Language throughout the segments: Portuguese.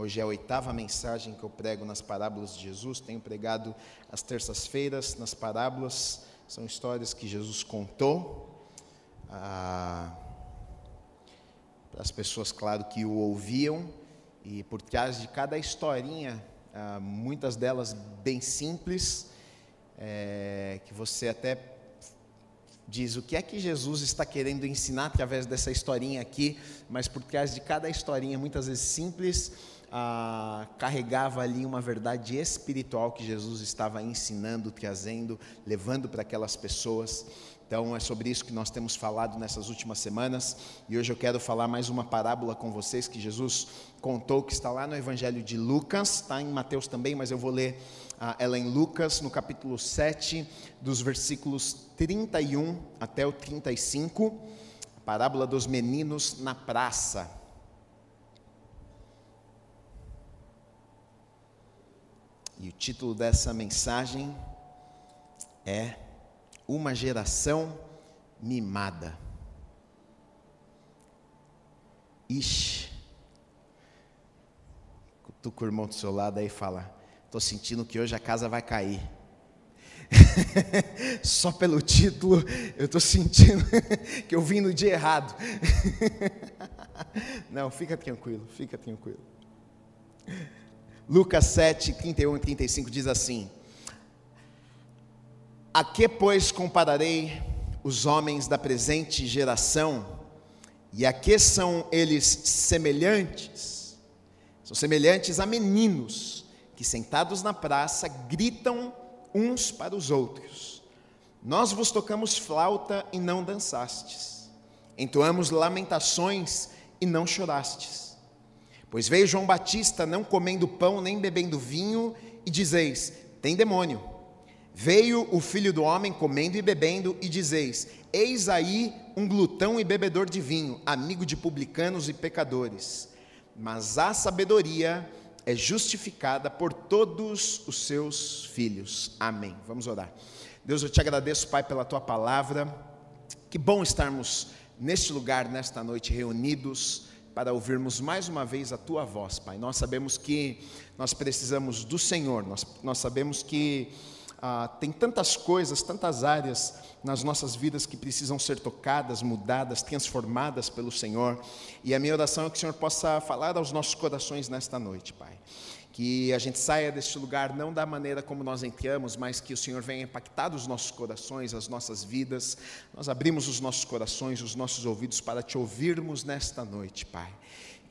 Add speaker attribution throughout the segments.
Speaker 1: Hoje é a oitava mensagem que eu prego nas parábolas de Jesus. Tenho pregado às terças-feiras nas parábolas. São histórias que Jesus contou ah, para as pessoas, claro, que o ouviam. E por trás de cada historinha, ah, muitas delas bem simples, é, que você até diz o que é que Jesus está querendo ensinar através dessa historinha aqui, mas por trás de cada historinha, muitas vezes simples, ah, carregava ali uma verdade espiritual que Jesus estava ensinando, trazendo, levando para aquelas pessoas. Então é sobre isso que nós temos falado nessas últimas semanas, e hoje eu quero falar mais uma parábola com vocês que Jesus contou, que está lá no Evangelho de Lucas, está em Mateus também, mas eu vou ler ah, ela em Lucas, no capítulo 7, dos versículos 31 até o 35, a parábola dos meninos na praça. E o título dessa mensagem é Uma geração mimada. Ixi. Cutuca o irmão do seu lado aí fala: Estou sentindo que hoje a casa vai cair. Só pelo título, eu estou sentindo que eu vim no dia errado. Não, fica tranquilo, fica tranquilo. Lucas 7, 31 e 35 diz assim: A que, pois, compararei os homens da presente geração? E a que são eles semelhantes? São semelhantes a meninos que sentados na praça gritam uns para os outros: Nós vos tocamos flauta e não dançastes, entoamos lamentações e não chorastes. Pois veio João Batista não comendo pão nem bebendo vinho, e dizeis: Tem demônio. Veio o filho do homem comendo e bebendo, e dizeis: Eis aí um glutão e bebedor de vinho, amigo de publicanos e pecadores. Mas a sabedoria é justificada por todos os seus filhos. Amém. Vamos orar. Deus, eu te agradeço, Pai, pela tua palavra. Que bom estarmos neste lugar, nesta noite, reunidos para ouvirmos mais uma vez a tua voz, Pai. Nós sabemos que nós precisamos do Senhor, nós, nós sabemos que ah, tem tantas coisas, tantas áreas nas nossas vidas que precisam ser tocadas, mudadas, transformadas pelo Senhor. E a minha oração é que o Senhor possa falar aos nossos corações nesta noite, Pai. Que a gente saia deste lugar não da maneira como nós entramos, mas que o Senhor venha impactar os nossos corações, as nossas vidas. Nós abrimos os nossos corações, os nossos ouvidos para te ouvirmos nesta noite, Pai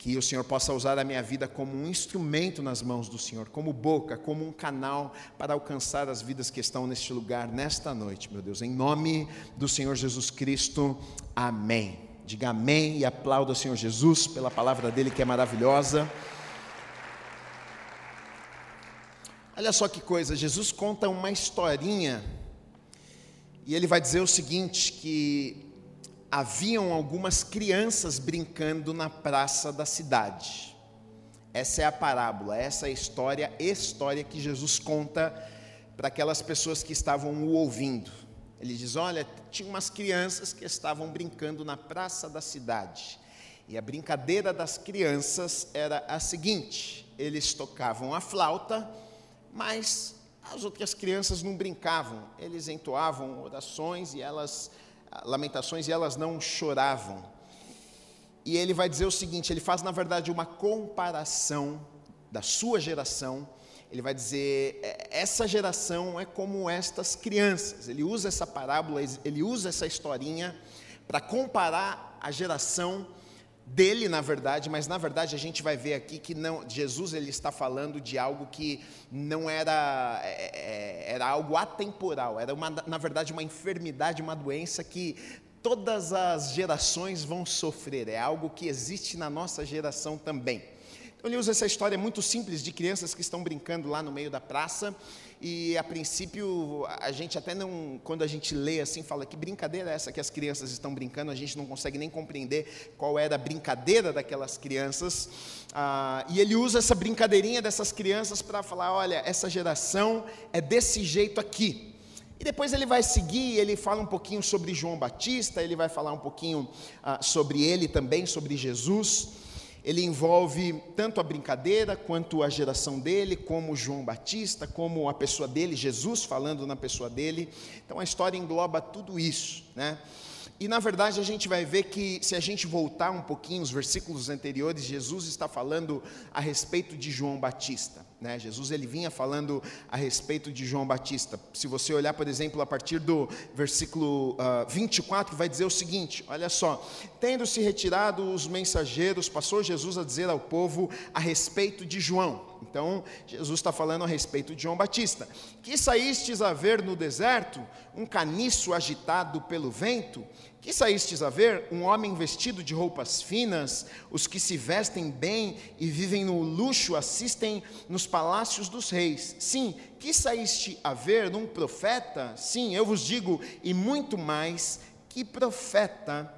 Speaker 1: que o Senhor possa usar a minha vida como um instrumento nas mãos do Senhor, como boca, como um canal para alcançar as vidas que estão neste lugar, nesta noite, meu Deus. Em nome do Senhor Jesus Cristo, amém. Diga amém e aplauda o Senhor Jesus pela palavra dele que é maravilhosa. Olha só que coisa, Jesus conta uma historinha e ele vai dizer o seguinte: que haviam algumas crianças brincando na praça da cidade. Essa é a parábola, essa é a história, história que Jesus conta para aquelas pessoas que estavam o ouvindo. Ele diz: Olha, tinha umas crianças que estavam brincando na praça da cidade. E a brincadeira das crianças era a seguinte: eles tocavam a flauta, mas as outras crianças não brincavam, eles entoavam orações e elas Lamentações e elas não choravam. E ele vai dizer o seguinte: ele faz na verdade uma comparação da sua geração. Ele vai dizer: é, essa geração é como estas crianças. Ele usa essa parábola, ele usa essa historinha para comparar a geração dele, na verdade, mas na verdade a gente vai ver aqui que não, Jesus ele está falando de algo que não era é, é, era algo atemporal, era uma, na verdade uma enfermidade, uma doença que todas as gerações vão sofrer, é algo que existe na nossa geração também. Então ele usa essa história muito simples de crianças que estão brincando lá no meio da praça e a princípio a gente até não, quando a gente lê assim, fala que brincadeira é essa que as crianças estão brincando, a gente não consegue nem compreender qual era a brincadeira daquelas crianças. Ah, e ele usa essa brincadeirinha dessas crianças para falar: olha, essa geração é desse jeito aqui. E depois ele vai seguir, ele fala um pouquinho sobre João Batista, ele vai falar um pouquinho ah, sobre ele também, sobre Jesus. Ele envolve tanto a brincadeira quanto a geração dele, como João Batista, como a pessoa dele, Jesus falando na pessoa dele. Então a história engloba tudo isso, né? E na verdade a gente vai ver que, se a gente voltar um pouquinho os versículos anteriores, Jesus está falando a respeito de João Batista. Né? Jesus ele vinha falando a respeito de João Batista. Se você olhar, por exemplo, a partir do versículo uh, 24, vai dizer o seguinte: olha só, tendo se retirado os mensageiros, passou Jesus a dizer ao povo a respeito de João. Então, Jesus está falando a respeito de João Batista. Que saístes a ver no deserto um caniço agitado pelo vento? Que saístes a ver um homem vestido de roupas finas? Os que se vestem bem e vivem no luxo assistem nos palácios dos reis. Sim, que saíste a ver um profeta? Sim, eu vos digo, e muito mais que profeta.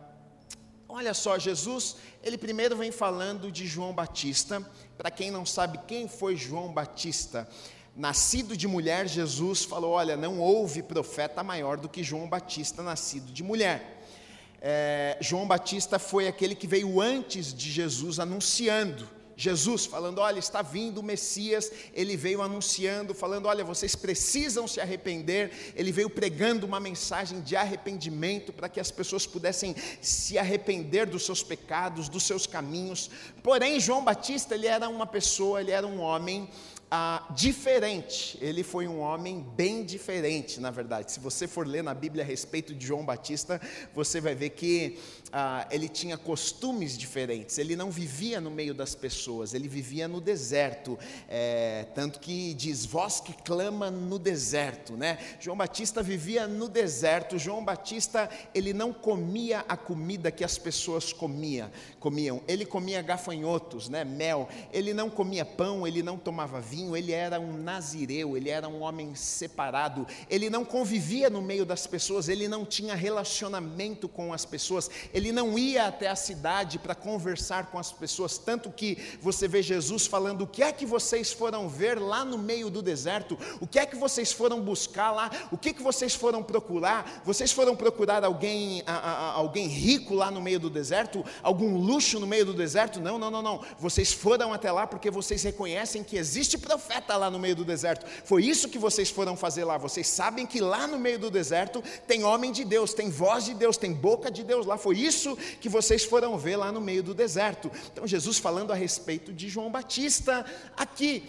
Speaker 1: Olha só, Jesus, ele primeiro vem falando de João Batista. Para quem não sabe quem foi João Batista, nascido de mulher, Jesus falou: Olha, não houve profeta maior do que João Batista, nascido de mulher é, João Batista foi aquele que veio antes de Jesus anunciando. Jesus falando: Olha, está vindo o Messias. Ele veio anunciando, falando: Olha, vocês precisam se arrepender. Ele veio pregando uma mensagem de arrependimento para que as pessoas pudessem se arrepender dos seus pecados, dos seus caminhos. Porém, João Batista, ele era uma pessoa, ele era um homem ah, diferente. Ele foi um homem bem diferente, na verdade. Se você for ler na Bíblia a respeito de João Batista, você vai ver que ah, ele tinha costumes diferentes. Ele não vivia no meio das pessoas, ele vivia no deserto. É, tanto que diz: voz que clama no deserto, né? João Batista vivia no deserto. João Batista ele não comia a comida que as pessoas comia, comiam. Ele comia gafanhotos, né? Mel. Ele não comia pão. Ele não tomava vinho. Ele era um nazireu. Ele era um homem separado. Ele não convivia no meio das pessoas. Ele não tinha relacionamento com as pessoas. Ele ele não ia até a cidade para conversar com as pessoas, tanto que você vê Jesus falando: o que é que vocês foram ver lá no meio do deserto? O que é que vocês foram buscar lá? O que, é que vocês foram procurar? Vocês foram procurar alguém, a, a, alguém rico lá no meio do deserto? Algum luxo no meio do deserto? Não, não, não, não. Vocês foram até lá porque vocês reconhecem que existe profeta lá no meio do deserto. Foi isso que vocês foram fazer lá. Vocês sabem que lá no meio do deserto tem homem de Deus, tem voz de Deus, tem boca de Deus lá. Foi isso isso que vocês foram ver lá no meio do deserto. Então, Jesus falando a respeito de João Batista aqui.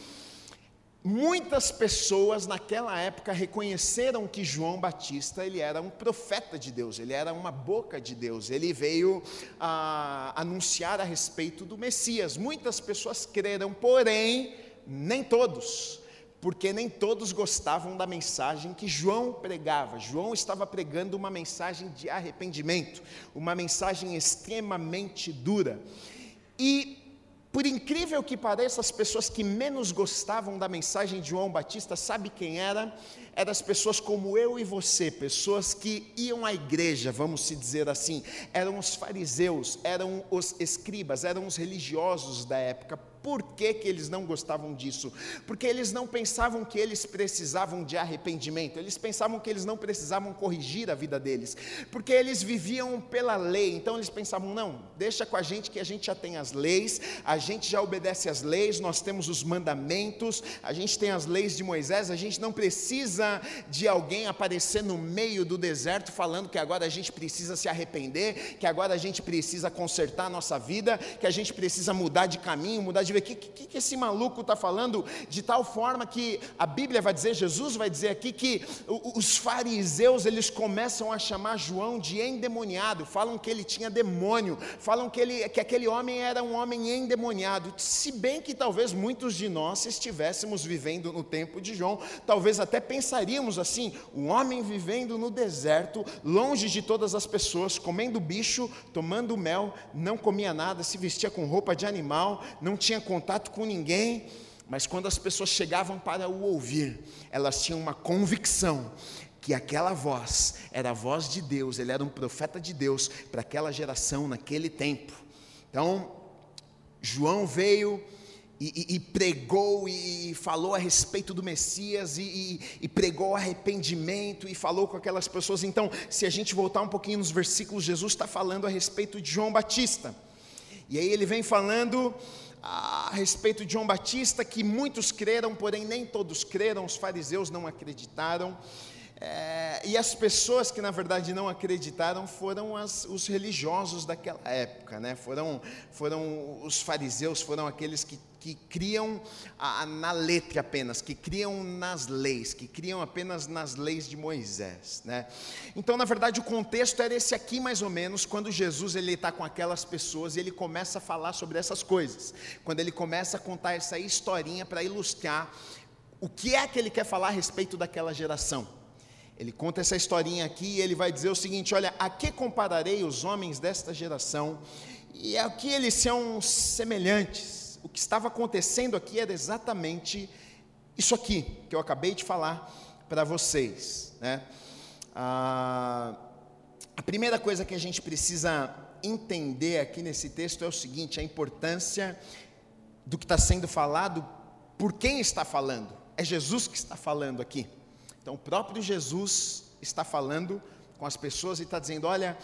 Speaker 1: Muitas pessoas naquela época reconheceram que João Batista ele era um profeta de Deus, ele era uma boca de Deus, ele veio a, anunciar a respeito do Messias. Muitas pessoas creram, porém, nem todos porque nem todos gostavam da mensagem que João pregava. João estava pregando uma mensagem de arrependimento, uma mensagem extremamente dura. E, por incrível que pareça, as pessoas que menos gostavam da mensagem de João Batista, sabe quem era? Eram as pessoas como eu e você, pessoas que iam à igreja, vamos se dizer assim, eram os fariseus, eram os escribas, eram os religiosos da época por que, que eles não gostavam disso? Porque eles não pensavam que eles precisavam de arrependimento, eles pensavam que eles não precisavam corrigir a vida deles, porque eles viviam pela lei, então eles pensavam: não, deixa com a gente que a gente já tem as leis, a gente já obedece às leis, nós temos os mandamentos, a gente tem as leis de Moisés, a gente não precisa de alguém aparecer no meio do deserto falando que agora a gente precisa se arrepender, que agora a gente precisa consertar a nossa vida, que a gente precisa mudar de caminho, mudar de o que, que, que esse maluco está falando, de tal forma que a Bíblia vai dizer, Jesus vai dizer aqui que os fariseus eles começam a chamar João de endemoniado, falam que ele tinha demônio, falam que, ele, que aquele homem era um homem endemoniado, se bem que talvez muitos de nós estivéssemos vivendo no tempo de João, talvez até pensaríamos assim, um homem vivendo no deserto, longe de todas as pessoas, comendo bicho, tomando mel, não comia nada, se vestia com roupa de animal, não tinha contato com ninguém, mas quando as pessoas chegavam para o ouvir, elas tinham uma convicção que aquela voz era a voz de Deus, ele era um profeta de Deus para aquela geração, naquele tempo. Então, João veio e, e, e pregou e falou a respeito do Messias e, e pregou arrependimento e falou com aquelas pessoas. Então, se a gente voltar um pouquinho nos versículos, Jesus está falando a respeito de João Batista. E aí ele vem falando a respeito de João Batista, que muitos creram, porém nem todos creram, os fariseus não acreditaram. É, e as pessoas que na verdade não acreditaram foram as, os religiosos daquela época, né? foram, foram os fariseus, foram aqueles que, que criam a, na letra apenas, que criam nas leis, que criam apenas nas leis de Moisés. Né? Então, na verdade, o contexto era esse aqui mais ou menos, quando Jesus está com aquelas pessoas e ele começa a falar sobre essas coisas, quando ele começa a contar essa historinha para ilustrar o que é que ele quer falar a respeito daquela geração. Ele conta essa historinha aqui e ele vai dizer o seguinte: Olha, a que compararei os homens desta geração e a que eles são semelhantes? O que estava acontecendo aqui era exatamente isso aqui que eu acabei de falar para vocês. Né? Ah, a primeira coisa que a gente precisa entender aqui nesse texto é o seguinte: a importância do que está sendo falado, por quem está falando. É Jesus que está falando aqui. Então, o próprio Jesus está falando com as pessoas e está dizendo: olha,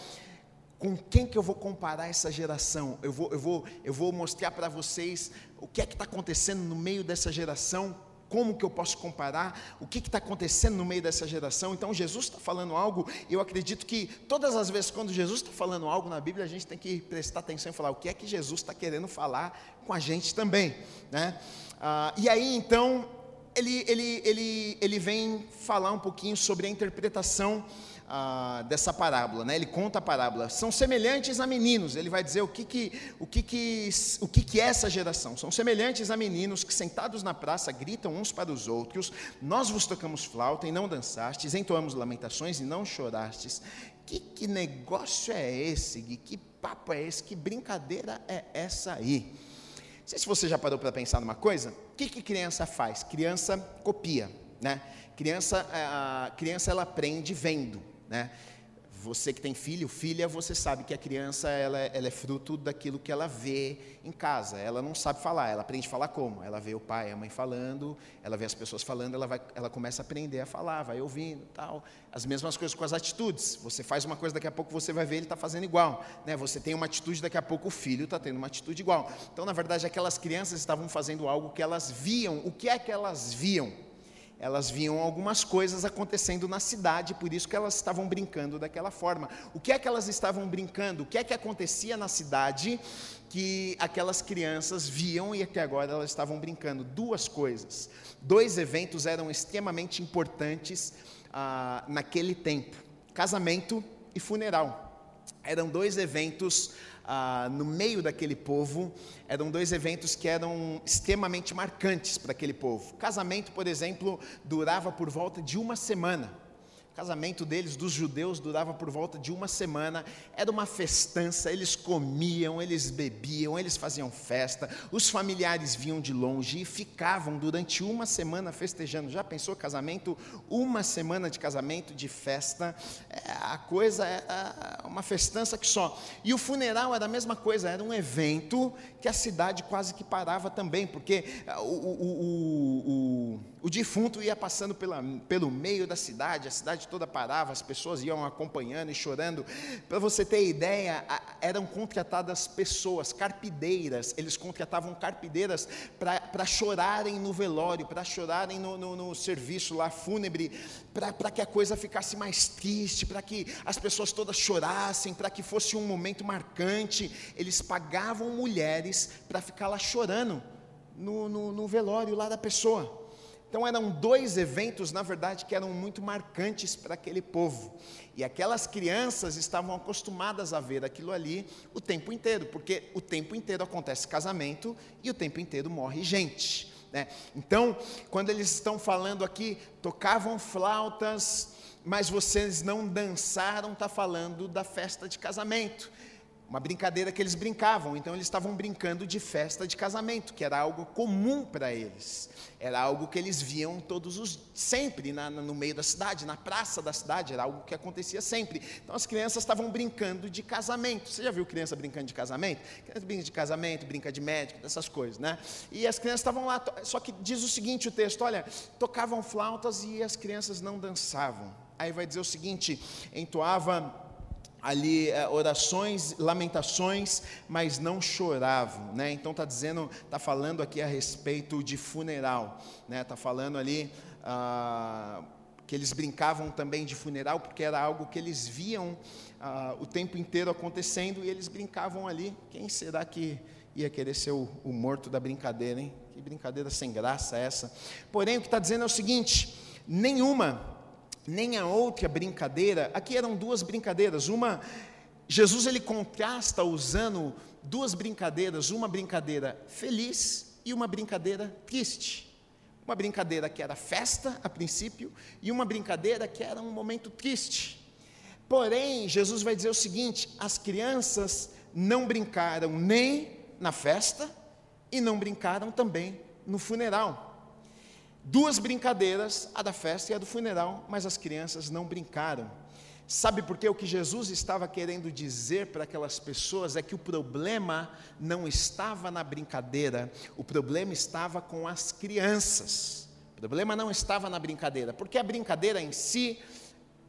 Speaker 1: com quem que eu vou comparar essa geração? Eu vou, eu vou, eu vou mostrar para vocês o que é que está acontecendo no meio dessa geração, como que eu posso comparar, o que está acontecendo no meio dessa geração. Então, Jesus está falando algo, eu acredito que todas as vezes quando Jesus está falando algo na Bíblia, a gente tem que prestar atenção e falar o que é que Jesus está querendo falar com a gente também. Né? Ah, e aí, então, ele, ele, ele, ele vem falar um pouquinho sobre a interpretação ah, dessa parábola, né? ele conta a parábola, são semelhantes a meninos, ele vai dizer o que que, o que, que, o que, que é essa geração, são semelhantes a meninos que sentados na praça gritam uns para os outros, nós vos tocamos flauta e não dançastes, entoamos lamentações e não chorastes, que, que negócio é esse, que papo é esse, que brincadeira é essa aí? Sei se você já parou para pensar numa coisa. O que, que criança faz? Criança copia, né? Criança, eh, a criança ela aprende vendo, né? Você que tem filho, filha, você sabe que a criança ela, é, ela, é fruto daquilo que ela vê em casa. Ela não sabe falar, ela aprende a falar como? Ela vê o pai, a mãe falando, ela vê as pessoas falando, ela, vai, ela começa a aprender a falar, vai ouvindo, tal. As mesmas coisas com as atitudes. Você faz uma coisa, daqui a pouco você vai ver ele está fazendo igual. Né? Você tem uma atitude, daqui a pouco o filho está tendo uma atitude igual. Então, na verdade, aquelas crianças estavam fazendo algo que elas viam. O que é que elas viam? Elas viam algumas coisas acontecendo na cidade, por isso que elas estavam brincando daquela forma. O que é que elas estavam brincando? O que é que acontecia na cidade que aquelas crianças viam e que agora elas estavam brincando? Duas coisas. Dois eventos eram extremamente importantes ah, naquele tempo: casamento e funeral. Eram dois eventos ah, no meio daquele povo, eram dois eventos que eram extremamente marcantes para aquele povo. Casamento, por exemplo, durava por volta de uma semana casamento deles, dos judeus, durava por volta de uma semana, era uma festança, eles comiam, eles bebiam, eles faziam festa, os familiares vinham de longe e ficavam durante uma semana festejando. Já pensou casamento? Uma semana de casamento, de festa, é, a coisa é uma festança que só. E o funeral era a mesma coisa, era um evento que a cidade quase que parava também, porque o, o, o, o, o defunto ia passando pela, pelo meio da cidade, a cidade toda parava, as pessoas iam acompanhando e chorando. Para você ter ideia, eram contratadas pessoas, carpideiras, eles contratavam carpideiras para chorarem no velório, para chorarem no, no, no, serviço lá fúnebre, para que a coisa ficasse mais triste, para que as pessoas todas chorassem, para que fosse um momento marcante. Eles pagavam mulheres para ficar lá chorando no, no, no velório lá da pessoa. Então eram dois eventos, na verdade, que eram muito marcantes para aquele povo. E aquelas crianças estavam acostumadas a ver aquilo ali o tempo inteiro, porque o tempo inteiro acontece casamento e o tempo inteiro morre gente. Né? Então, quando eles estão falando aqui, tocavam flautas, mas vocês não dançaram, está falando da festa de casamento uma brincadeira que eles brincavam. Então eles estavam brincando de festa de casamento, que era algo comum para eles. Era algo que eles viam todos os sempre na, no meio da cidade, na praça da cidade, era algo que acontecia sempre. Então as crianças estavam brincando de casamento. Você já viu criança brincando de casamento? Criança brinca de casamento, brinca de médico, dessas coisas, né? E as crianças estavam lá, só que diz o seguinte o texto, olha, tocavam flautas e as crianças não dançavam. Aí vai dizer o seguinte, entoava ali é, orações, lamentações, mas não choravam, né? Então está dizendo, está falando aqui a respeito de funeral, né? Está falando ali ah, que eles brincavam também de funeral porque era algo que eles viam ah, o tempo inteiro acontecendo e eles brincavam ali. Quem será que ia querer ser o, o morto da brincadeira, hein? Que brincadeira sem graça essa. Porém, o que está dizendo é o seguinte: nenhuma nem a outra brincadeira, aqui eram duas brincadeiras, uma, Jesus ele contrasta usando duas brincadeiras, uma brincadeira feliz e uma brincadeira triste. Uma brincadeira que era festa a princípio e uma brincadeira que era um momento triste. Porém, Jesus vai dizer o seguinte: as crianças não brincaram nem na festa e não brincaram também no funeral duas brincadeiras, a da festa e a do funeral, mas as crianças não brincaram. Sabe por quê? O que Jesus estava querendo dizer para aquelas pessoas é que o problema não estava na brincadeira, o problema estava com as crianças. O problema não estava na brincadeira, porque a brincadeira em si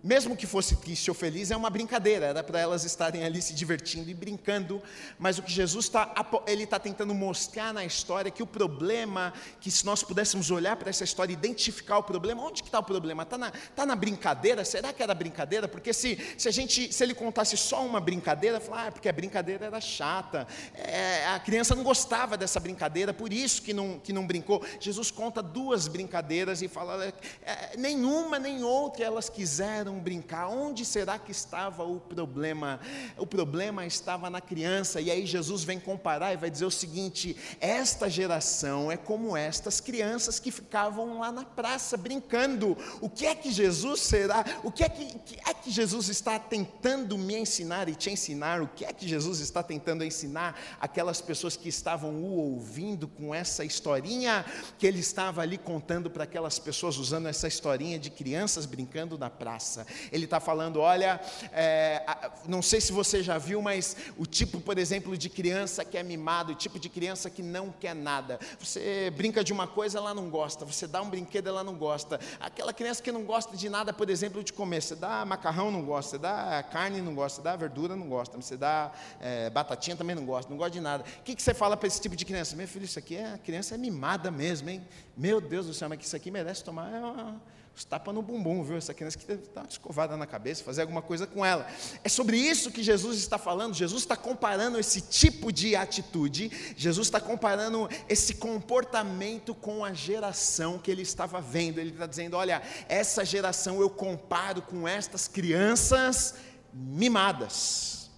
Speaker 1: mesmo que fosse triste ou feliz, é uma brincadeira, era para elas estarem ali se divertindo e brincando, mas o que Jesus está, ele está tentando mostrar na história que o problema, que se nós pudéssemos olhar para essa história, identificar o problema, onde que está o problema? Está na, tá na brincadeira? Será que era brincadeira? Porque se, se a gente, se ele contasse só uma brincadeira, falar, ah, porque a brincadeira era chata, é, a criança não gostava dessa brincadeira, por isso que não, que não brincou. Jesus conta duas brincadeiras e fala, é, nenhuma nem outra elas quiseram brincar. Onde será que estava o problema? O problema estava na criança. E aí Jesus vem comparar e vai dizer o seguinte: esta geração é como estas crianças que ficavam lá na praça brincando. O que é que Jesus será? O que é que, que é que Jesus está tentando me ensinar e te ensinar? O que é que Jesus está tentando ensinar aquelas pessoas que estavam o ouvindo com essa historinha que ele estava ali contando para aquelas pessoas usando essa historinha de crianças brincando na praça? Ele está falando: olha, é, não sei se você já viu, mas o tipo, por exemplo, de criança que é mimado, o tipo de criança que não quer nada. Você brinca de uma coisa, ela não gosta. Você dá um brinquedo, ela não gosta. Aquela criança que não gosta de nada, por exemplo, de comer. Você dá macarrão, não gosta. Você dá carne, não gosta. Você dá verdura, não gosta. Você dá é, batatinha, também não gosta. Não gosta de nada. O que, que você fala para esse tipo de criança? Meu filho, isso aqui é, a criança é mimada mesmo, hein? Meu Deus do céu, mas que isso aqui merece tomar. É uma, os tapa no bumbum, viu? Essa criança que deve estar escovada na cabeça, fazer alguma coisa com ela. É sobre isso que Jesus está falando. Jesus está comparando esse tipo de atitude, Jesus está comparando esse comportamento com a geração que ele estava vendo. Ele está dizendo: olha, essa geração eu comparo com estas crianças mimadas,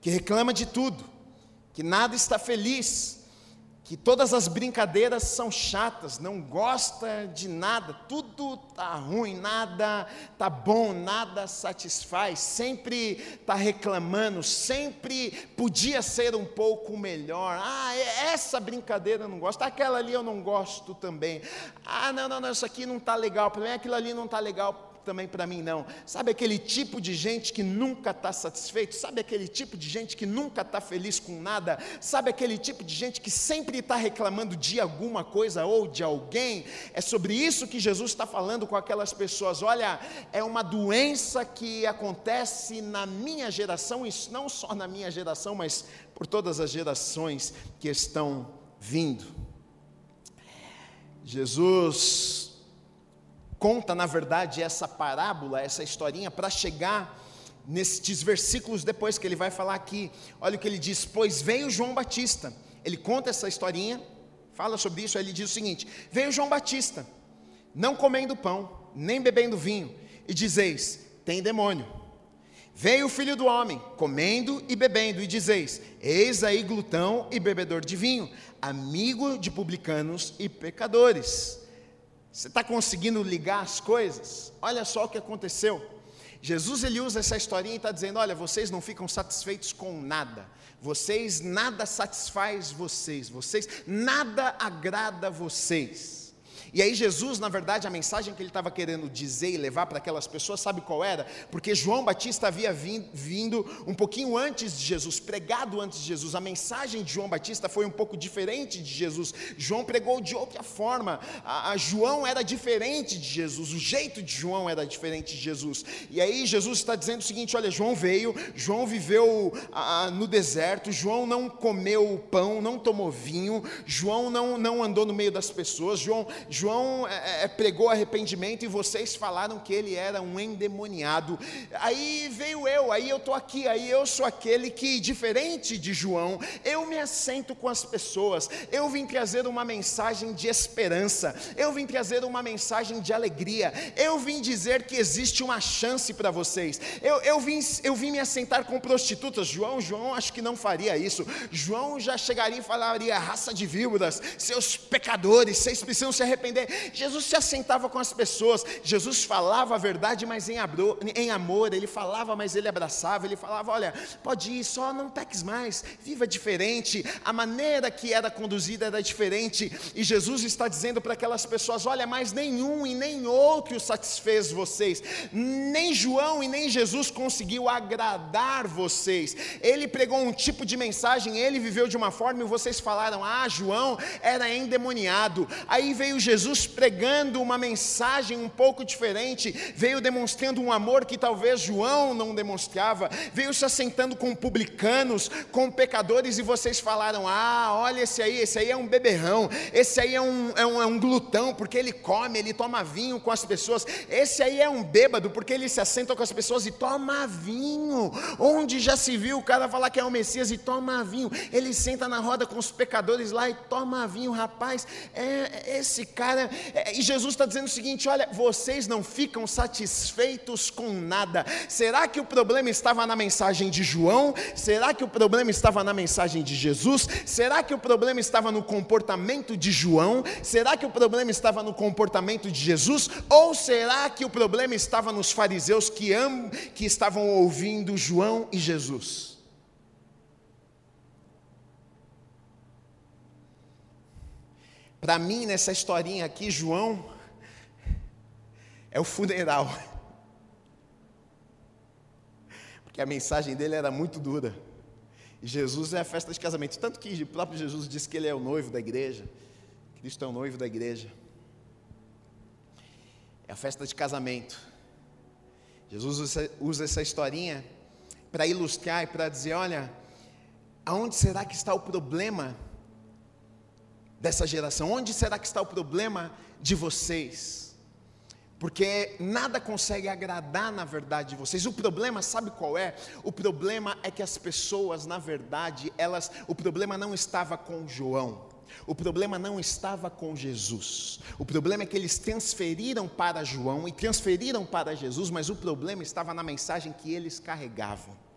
Speaker 1: que reclama de tudo, que nada está feliz, que todas as brincadeiras são chatas, não gosta de nada, tudo tá ruim, nada tá bom, nada satisfaz, sempre tá reclamando, sempre podia ser um pouco melhor. Ah, é, essa brincadeira eu não gosto, aquela ali eu não gosto também. Ah, não, não, não, isso aqui não tá legal, para mim aquilo ali não tá legal também para mim não. Sabe aquele tipo de gente que nunca está satisfeito? Sabe aquele tipo de gente que nunca está feliz com nada? Sabe aquele tipo de gente que sempre está reclamando de alguma coisa ou de alguém? É sobre isso que Jesus está falando com aquelas pessoas. Olha, é uma doença que acontece na minha geração, e não só na minha geração, mas por todas as gerações que estão vindo. Jesus conta, na verdade, essa parábola, essa historinha, para chegar nestes versículos depois que ele vai falar aqui. Olha o que ele diz: Pois veio João Batista. Ele conta essa historinha, fala sobre isso. Aí ele diz o seguinte: Veio João Batista, não comendo pão, nem bebendo vinho, e dizeis: Tem demônio. Veio o filho do homem, comendo e bebendo, e dizeis: Eis aí glutão e bebedor de vinho, amigo de publicanos e pecadores. Você está conseguindo ligar as coisas? Olha só o que aconteceu. Jesus ele usa essa historinha e está dizendo: olha, vocês não ficam satisfeitos com nada, vocês nada satisfaz vocês, vocês nada agrada vocês. E aí, Jesus, na verdade, a mensagem que ele estava querendo dizer e levar para aquelas pessoas, sabe qual era? Porque João Batista havia vindo um pouquinho antes de Jesus, pregado antes de Jesus. A mensagem de João Batista foi um pouco diferente de Jesus. João pregou de outra forma. A, a João era diferente de Jesus, o jeito de João era diferente de Jesus. E aí, Jesus está dizendo o seguinte: olha, João veio, João viveu a, no deserto, João não comeu pão, não tomou vinho, João não, não andou no meio das pessoas, João João é, é, pregou arrependimento e vocês falaram que ele era um endemoniado. Aí veio eu, aí eu estou aqui, aí eu sou aquele que, diferente de João, eu me assento com as pessoas, eu vim trazer uma mensagem de esperança, eu vim trazer uma mensagem de alegria, eu vim dizer que existe uma chance para vocês, eu, eu, vim, eu vim me assentar com prostitutas. João, João acho que não faria isso, João já chegaria e falaria: raça de víboras, seus pecadores, vocês precisam se arrepender arrepender. Jesus se assentava com as pessoas, Jesus falava a verdade, mas em, abro, em amor, ele falava, mas ele abraçava, ele falava: olha, pode ir, só não peques mais, viva diferente. A maneira que era conduzida era diferente, e Jesus está dizendo para aquelas pessoas: olha, mas nenhum e nem outro satisfez vocês, nem João e nem Jesus conseguiu agradar vocês. Ele pregou um tipo de mensagem, ele viveu de uma forma e vocês falaram: ah, João era endemoniado. Aí veio Jesus Jesus pregando uma mensagem um pouco diferente, veio demonstrando um amor que talvez João não demonstrava, veio se assentando com publicanos, com pecadores, e vocês falaram: Ah, olha esse aí, esse aí é um beberrão, esse aí é um, é um, é um glutão, porque ele come, ele toma vinho com as pessoas, esse aí é um bêbado, porque ele se assenta com as pessoas e toma vinho. Onde já se viu o cara falar que é o Messias e toma vinho? Ele senta na roda com os pecadores lá e toma vinho, rapaz, é esse cara cara. É, e Jesus está dizendo o seguinte: olha, vocês não ficam satisfeitos com nada. Será que o problema estava na mensagem de João? Será que o problema estava na mensagem de Jesus? Será que o problema estava no comportamento de João? Será que o problema estava no comportamento de Jesus? Ou será que o problema estava nos fariseus que, am, que estavam ouvindo João e Jesus? Para mim, nessa historinha aqui, João é o funeral. Porque a mensagem dele era muito dura. Jesus é a festa de casamento. Tanto que o próprio Jesus disse que ele é o noivo da igreja. Cristo é o noivo da igreja. É a festa de casamento. Jesus usa essa historinha para ilustrar e para dizer: olha, aonde será que está o problema? Dessa geração? Onde será que está o problema de vocês? Porque nada consegue agradar na verdade de vocês. O problema, sabe qual é? O problema é que as pessoas, na verdade, elas, o problema não estava com João. O problema não estava com Jesus. O problema é que eles transferiram para João e transferiram para Jesus, mas o problema estava na mensagem que eles carregavam.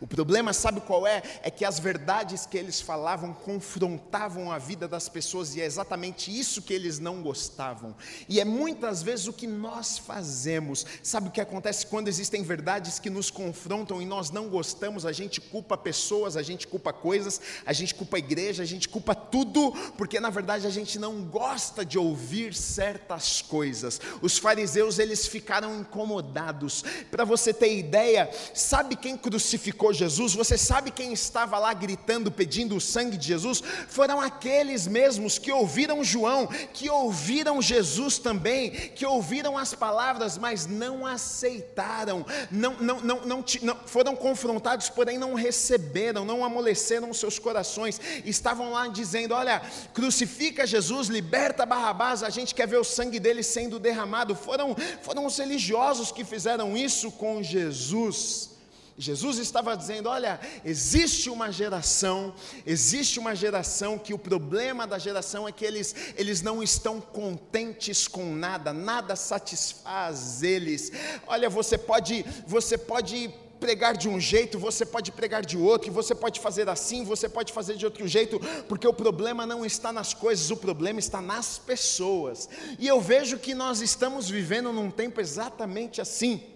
Speaker 1: O problema, sabe qual é? É que as verdades que eles falavam confrontavam a vida das pessoas e é exatamente isso que eles não gostavam. E é muitas vezes o que nós fazemos. Sabe o que acontece quando existem verdades que nos confrontam e nós não gostamos? A gente culpa pessoas, a gente culpa coisas, a gente culpa a igreja, a gente culpa tudo, porque na verdade a gente não gosta de ouvir certas coisas. Os fariseus, eles ficaram incomodados. Para você ter ideia, sabe quem crucificou crucificou Jesus, você sabe quem estava lá gritando, pedindo o sangue de Jesus? Foram aqueles mesmos que ouviram João, que ouviram Jesus também, que ouviram as palavras, mas não aceitaram, não, não, não, não, não foram confrontados, porém não receberam, não amoleceram seus corações, estavam lá dizendo: Olha, crucifica Jesus, liberta Barrabás, a gente quer ver o sangue dele sendo derramado. Foram, foram os religiosos que fizeram isso com Jesus. Jesus estava dizendo: olha, existe uma geração, existe uma geração que o problema da geração é que eles, eles não estão contentes com nada, nada satisfaz eles. Olha, você pode, você pode pregar de um jeito, você pode pregar de outro, você pode fazer assim, você pode fazer de outro jeito, porque o problema não está nas coisas, o problema está nas pessoas. E eu vejo que nós estamos vivendo num tempo exatamente assim.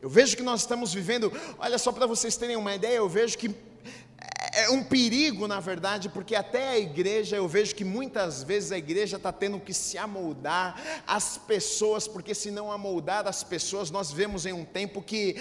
Speaker 1: Eu vejo que nós estamos vivendo, olha só para vocês terem uma ideia, eu vejo que é, um perigo, na verdade, porque até a igreja, eu vejo que muitas vezes a igreja está tendo que se amoldar às pessoas, porque se não amoldar as pessoas, nós vemos em um tempo que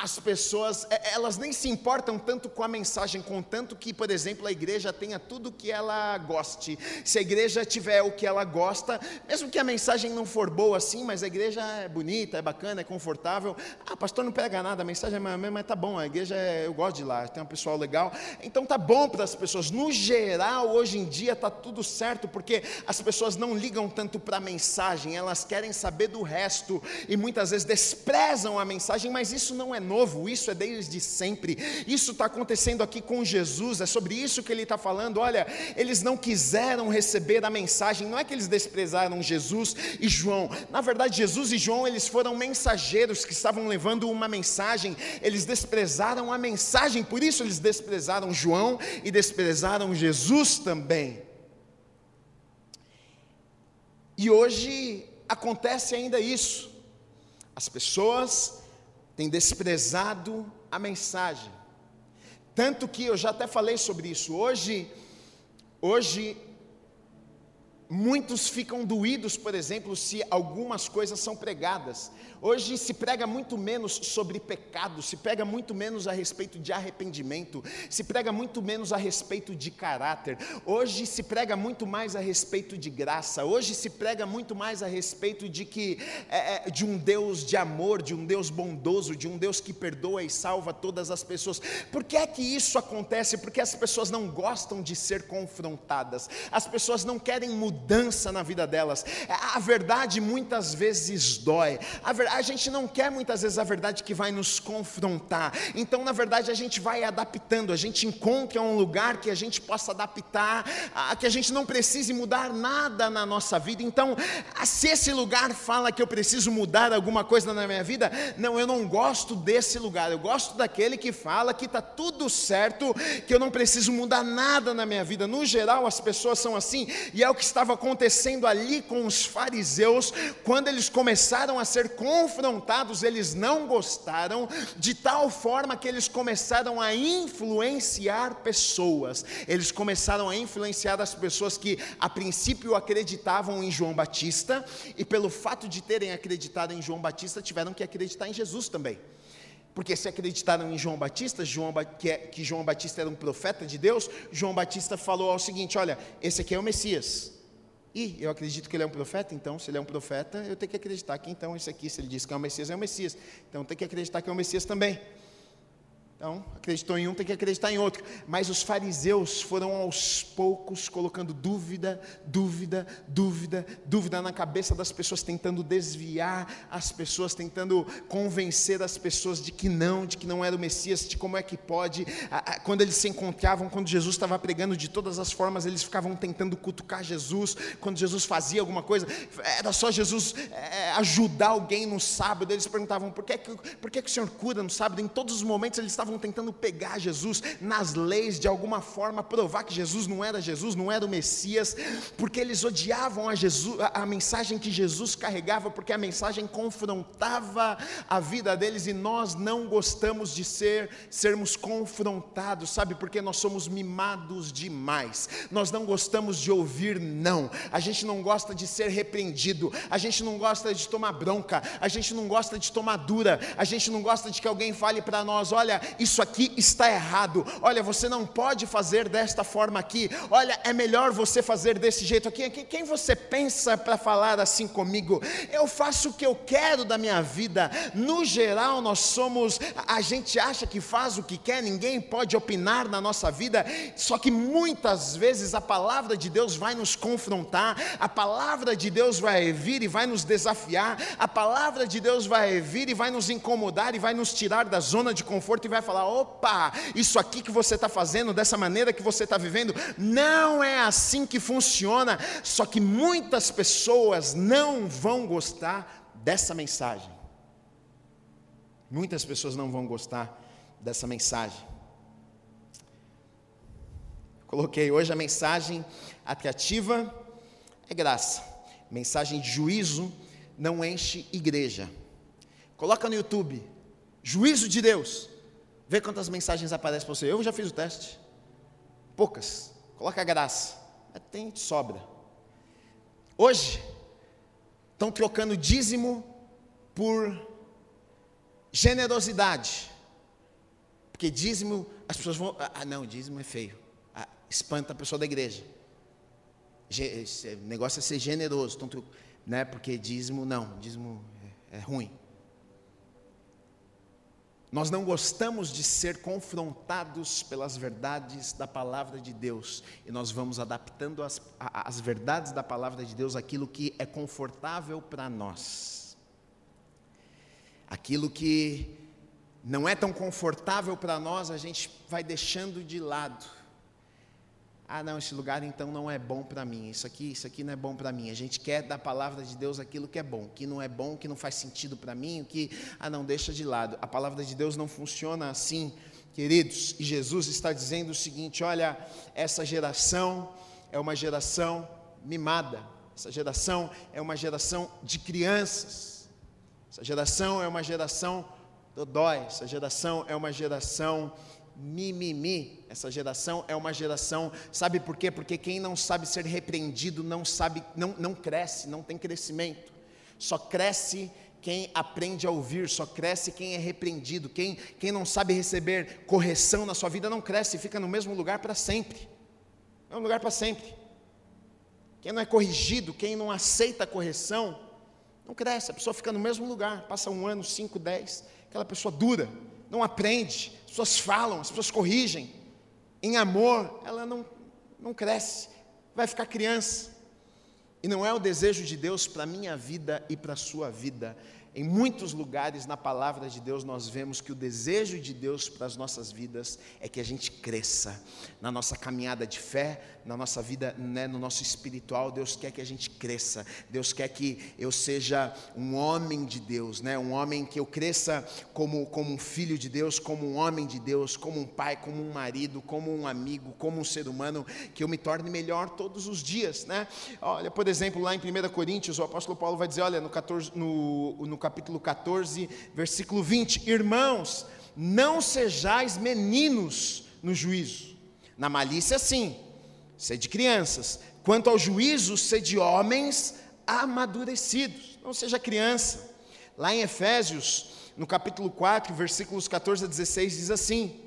Speaker 1: as pessoas, é, elas nem se importam tanto com a mensagem, contanto que, por exemplo, a igreja tenha tudo o que ela goste. Se a igreja tiver o que ela gosta, mesmo que a mensagem não for boa assim, mas a igreja é bonita, é bacana, é confortável. Ah, pastor, não pega nada, a mensagem é mas tá bom, a igreja é, eu gosto de lá, tem um pessoal legal. Então tá bom para as pessoas. No geral, hoje em dia tá tudo certo, porque as pessoas não ligam tanto para a mensagem, elas querem saber do resto e muitas vezes desprezam a mensagem, mas isso não é novo, isso é desde sempre. Isso está acontecendo aqui com Jesus, é sobre isso que ele está falando. Olha, eles não quiseram receber a mensagem, não é que eles desprezaram Jesus e João. Na verdade, Jesus e João, eles foram mensageiros que estavam levando uma mensagem, eles desprezaram a mensagem, por isso eles desprezaram João e desprezaram Jesus também. E hoje acontece ainda isso. As pessoas têm desprezado a mensagem. Tanto que eu já até falei sobre isso. Hoje, hoje muitos ficam doídos, por exemplo, se algumas coisas são pregadas. Hoje se prega muito menos sobre pecado, se prega muito menos a respeito de arrependimento, se prega muito menos a respeito de caráter. Hoje se prega muito mais a respeito de graça. Hoje se prega muito mais a respeito de que é, é, de um Deus de amor, de um Deus bondoso, de um Deus que perdoa e salva todas as pessoas. Por que é que isso acontece? Porque as pessoas não gostam de ser confrontadas. As pessoas não querem mudança na vida delas. A verdade muitas vezes dói. A verdade a gente não quer muitas vezes a verdade que vai nos confrontar. Então, na verdade, a gente vai adaptando, a gente encontra um lugar que a gente possa adaptar, que a gente não precise mudar nada na nossa vida. Então, se esse lugar fala que eu preciso mudar alguma coisa na minha vida, não, eu não gosto desse lugar. Eu gosto daquele que fala que está tudo certo, que eu não preciso mudar nada na minha vida. No geral, as pessoas são assim, e é o que estava acontecendo ali com os fariseus, quando eles começaram a ser confrontados confrontados, eles não gostaram, de tal forma que eles começaram a influenciar pessoas. Eles começaram a influenciar as pessoas que a princípio acreditavam em João Batista, e pelo fato de terem acreditado em João Batista, tiveram que acreditar em Jesus também. Porque se acreditaram em João Batista, João, que, é, que João Batista era um profeta de Deus, João Batista falou ao seguinte: olha, esse aqui é o Messias. E eu acredito que ele é um profeta, então, se ele é um profeta, eu tenho que acreditar que então esse aqui, se ele diz que é o Messias, é o Messias. Então, eu tenho que acreditar que é o Messias também. Então, acreditou em um, tem que acreditar em outro. Mas os fariseus foram aos poucos colocando dúvida, dúvida, dúvida, dúvida na cabeça das pessoas, tentando desviar as pessoas, tentando convencer as pessoas de que não, de que não era o Messias, de como é que pode. Quando eles se encontravam, quando Jesus estava pregando de todas as formas, eles ficavam tentando cutucar Jesus. Quando Jesus fazia alguma coisa, era só Jesus é, ajudar alguém no sábado. Eles perguntavam: por que, por que, que o Senhor cura no sábado? Em todos os momentos eles estavam estavam tentando pegar Jesus nas leis, de alguma forma provar que Jesus não era Jesus, não era o Messias, porque eles odiavam a, Jesus, a, a mensagem que Jesus carregava, porque a mensagem confrontava a vida deles e nós não gostamos de ser sermos confrontados, sabe? Porque nós somos mimados demais. Nós não gostamos de ouvir não. A gente não gosta de ser repreendido. A gente não gosta de tomar bronca. A gente não gosta de tomar dura. A gente não gosta de que alguém fale para nós, olha, isso aqui está errado. Olha, você não pode fazer desta forma aqui. Olha, é melhor você fazer desse jeito aqui. Quem você pensa para falar assim comigo? Eu faço o que eu quero da minha vida. No geral, nós somos, a gente acha que faz o que quer, ninguém pode opinar na nossa vida. Só que muitas vezes a palavra de Deus vai nos confrontar, a palavra de Deus vai vir e vai nos desafiar, a palavra de Deus vai vir e vai nos incomodar e vai nos tirar da zona de conforto e vai falar falar: opa, isso aqui que você está fazendo, dessa maneira que você está vivendo, não é assim que funciona. Só que muitas pessoas não vão gostar dessa mensagem. Muitas pessoas não vão gostar dessa mensagem. Coloquei hoje a mensagem atrativa é graça. Mensagem de juízo não enche igreja. Coloca no YouTube. Juízo de Deus Vê quantas mensagens aparecem para você. Eu já fiz o teste. poucas. Coloca a graça. Tem sobra. Hoje, estão trocando dízimo por generosidade. Porque dízimo, as pessoas vão. Ah, ah não, dízimo é feio. Ah, espanta a pessoa da igreja. O negócio é ser generoso. Então, né, porque dízimo, não, dízimo é, é ruim. Nós não gostamos de ser confrontados pelas verdades da palavra de Deus, e nós vamos adaptando as, as verdades da palavra de Deus àquilo que é confortável para nós. Aquilo que não é tão confortável para nós, a gente vai deixando de lado. Ah, não, esse lugar então não é bom para mim. Isso aqui, isso aqui não é bom para mim. A gente quer da palavra de Deus aquilo que é bom, que não é bom, que não faz sentido para mim, que ah, não deixa de lado. A palavra de Deus não funciona assim, queridos. E Jesus está dizendo o seguinte: olha, essa geração é uma geração mimada. Essa geração é uma geração de crianças. Essa geração é uma geração dodói. Essa geração é uma geração mimimi. Essa geração é uma geração, sabe por quê? Porque quem não sabe ser repreendido não sabe, não, não cresce, não tem crescimento. Só cresce quem aprende a ouvir, só cresce quem é repreendido. Quem, quem não sabe receber correção na sua vida não cresce, fica no mesmo lugar para sempre. É um lugar para sempre. Quem não é corrigido, quem não aceita a correção, não cresce, a pessoa fica no mesmo lugar, passa um ano, cinco, dez, aquela pessoa dura, não aprende, as pessoas falam, as pessoas corrigem, em amor, ela não, não cresce, vai ficar criança. E não é o desejo de Deus para a minha vida e para a sua vida, em muitos lugares na palavra de Deus nós vemos que o desejo de Deus para as nossas vidas é que a gente cresça na nossa caminhada de fé, na nossa vida, né, no nosso espiritual. Deus quer que a gente cresça. Deus quer que eu seja um homem de Deus, né, um homem que eu cresça como, como um filho de Deus, como um homem de Deus, como um pai, como um marido, como um amigo, como um ser humano, que eu me torne melhor todos os dias. Né? Olha, por exemplo, lá em 1 Coríntios, o apóstolo Paulo vai dizer: olha, no, 14, no, no capítulo 14, versículo 20: Irmãos, não sejais meninos no juízo. Na malícia, sim, sede crianças. Quanto ao juízo, sede homens amadurecidos. Não seja criança. Lá em Efésios, no capítulo 4, versículos 14 a 16, diz assim: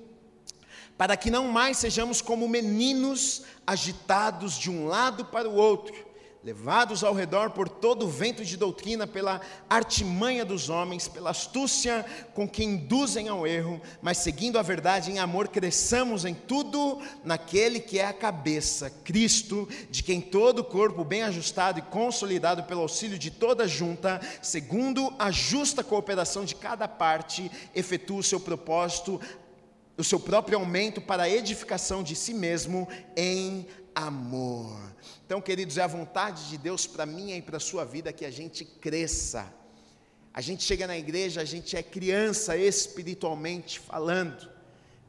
Speaker 1: Para que não mais sejamos como meninos agitados de um lado para o outro levados ao redor por todo o vento de doutrina, pela artimanha dos homens, pela astúcia com que induzem ao erro, mas seguindo a verdade em amor, cresçamos em tudo naquele que é a cabeça, Cristo, de quem todo o corpo, bem ajustado e consolidado pelo auxílio de toda junta, segundo a justa cooperação de cada parte, efetua o seu propósito, o seu próprio aumento para a edificação de si mesmo em amor. Então, queridos, é a vontade de Deus para mim e para a sua vida que a gente cresça. A gente chega na igreja, a gente é criança espiritualmente falando,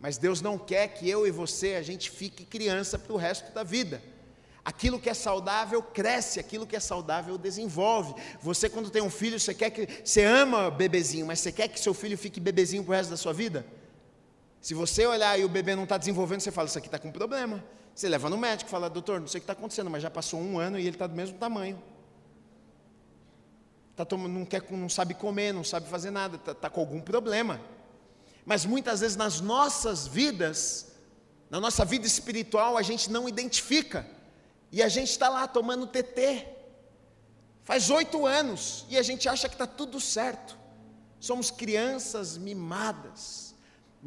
Speaker 1: mas Deus não quer que eu e você a gente fique criança para o resto da vida. Aquilo que é saudável cresce, aquilo que é saudável desenvolve. Você, quando tem um filho, você quer que. Você ama bebezinho, mas você quer que seu filho fique bebezinho para o resto da sua vida? Se você olhar e o bebê não está desenvolvendo, você fala: Isso aqui está com problema. Você leva no médico fala, doutor, não sei o que está acontecendo, mas já passou um ano e ele está do mesmo tamanho. Tá tomando, não, quer, não sabe comer, não sabe fazer nada, está tá com algum problema. Mas muitas vezes nas nossas vidas, na nossa vida espiritual, a gente não identifica. E a gente está lá tomando TT. Faz oito anos e a gente acha que está tudo certo. Somos crianças mimadas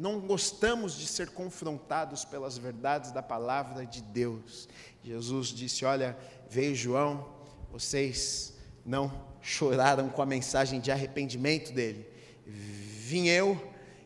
Speaker 1: não gostamos de ser confrontados pelas verdades da palavra de Deus. Jesus disse: Olha, veio João, vocês não choraram com a mensagem de arrependimento dele. Vim eu,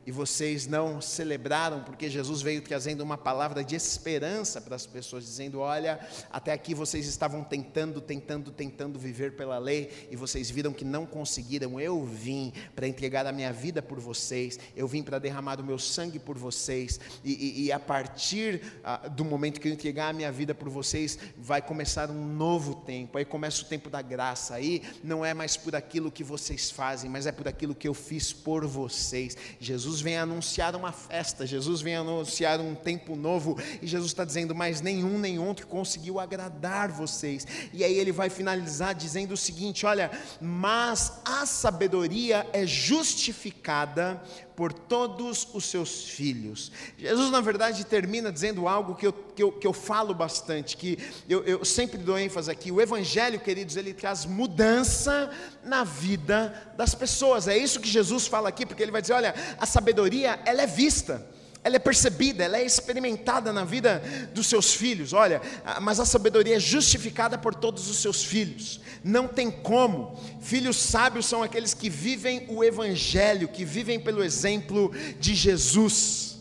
Speaker 1: e vocês não celebraram, porque Jesus veio trazendo uma palavra de esperança para as pessoas, dizendo: Olha, até aqui vocês estavam tentando, tentando, tentando viver pela lei, e vocês viram que não conseguiram. Eu vim para entregar a minha vida por vocês, eu vim para derramar o meu sangue por vocês, e, e, e a partir ah, do momento que eu entregar a minha vida por vocês, vai começar um novo tempo. Aí começa o tempo da graça, aí não é mais por aquilo que vocês fazem, mas é por aquilo que eu fiz por vocês. Jesus Jesus vem anunciar uma festa, Jesus vem anunciar um tempo novo, e Jesus está dizendo: Mas nenhum nem outro conseguiu agradar vocês. E aí ele vai finalizar dizendo o seguinte: Olha, mas a sabedoria é justificada por todos os seus filhos. Jesus, na verdade, termina dizendo algo que eu, que eu, que eu falo bastante, que eu, eu sempre dou ênfase aqui. O Evangelho, queridos, ele traz mudança na vida das pessoas. É isso que Jesus fala aqui, porque ele vai dizer: olha, a sabedoria, ela é vista ela é percebida, ela é experimentada na vida dos seus filhos. Olha, mas a sabedoria é justificada por todos os seus filhos. Não tem como. Filhos sábios são aqueles que vivem o evangelho, que vivem pelo exemplo de Jesus.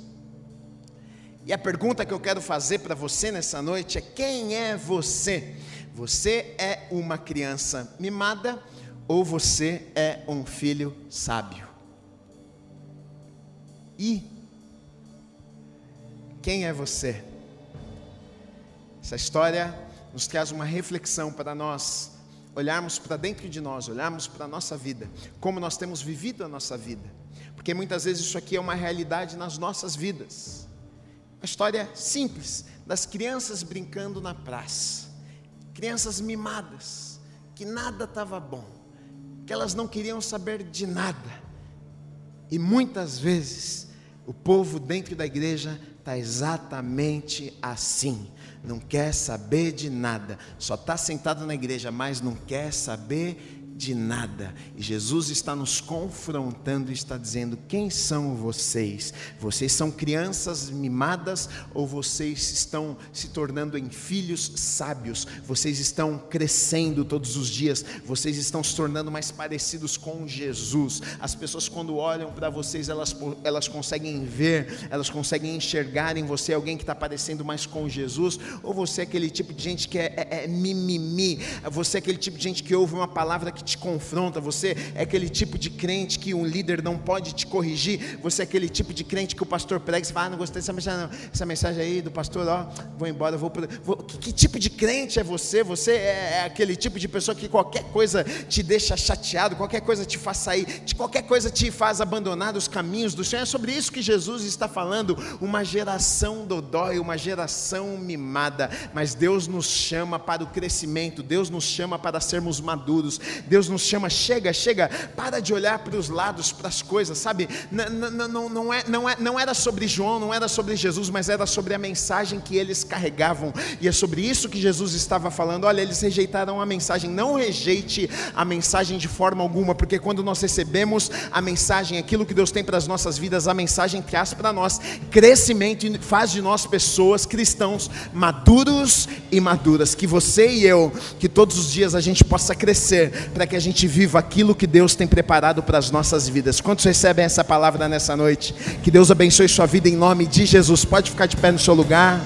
Speaker 1: E a pergunta que eu quero fazer para você nessa noite é: quem é você? Você é uma criança mimada ou você é um filho sábio? E quem é você? Essa história nos traz uma reflexão para nós olharmos para dentro de nós, olharmos para a nossa vida, como nós temos vivido a nossa vida, porque muitas vezes isso aqui é uma realidade nas nossas vidas. Uma história simples das crianças brincando na praça, crianças mimadas, que nada estava bom, que elas não queriam saber de nada, e muitas vezes o povo dentro da igreja está exatamente assim. Não quer saber de nada, só está sentado na igreja, mas não quer saber de nada. E Jesus está nos confrontando e está dizendo: quem são vocês? Vocês são crianças mimadas ou vocês estão se tornando em filhos sábios? Vocês estão crescendo todos os dias, vocês estão se tornando mais parecidos com Jesus. As pessoas, quando olham para vocês, elas, elas conseguem ver, elas conseguem enxergar em você alguém que está parecendo mais com Jesus, ou você é aquele tipo de gente que é, é, é mimimi, você é aquele tipo de gente que ouve uma palavra que te te confronta, você é aquele tipo de crente que um líder não pode te corrigir, você é aquele tipo de crente que o pastor prega e fala, ah, não gostei dessa mensagem, não. essa mensagem aí do pastor, ó, vou embora, vou, vou que, que, tipo de crente é você? Você é, é aquele tipo de pessoa que qualquer coisa te deixa chateado, qualquer coisa te faz sair, qualquer coisa te faz abandonar os caminhos do Senhor. É sobre isso que Jesus está falando, uma geração dodói, uma geração mimada, mas Deus nos chama para o crescimento, Deus nos chama para sermos maduros, Deus nos chama, chega, chega, para de olhar para os lados, para as coisas, sabe? Não, não, é, não, é, não era sobre João, não era sobre Jesus, mas era sobre a mensagem que eles carregavam, e é sobre isso que Jesus estava falando. Olha, eles rejeitaram a mensagem, não rejeite a mensagem de forma alguma, porque quando nós recebemos a mensagem, aquilo que Deus tem para as nossas vidas, a mensagem traz para nós crescimento e faz de nós pessoas cristãos maduros e maduras. Que você e eu, que todos os dias a gente possa crescer, para que que a gente viva aquilo que Deus tem preparado para as nossas vidas. Quantos recebem essa palavra nessa noite? Que Deus abençoe sua vida em nome de Jesus. Pode ficar de pé no seu lugar.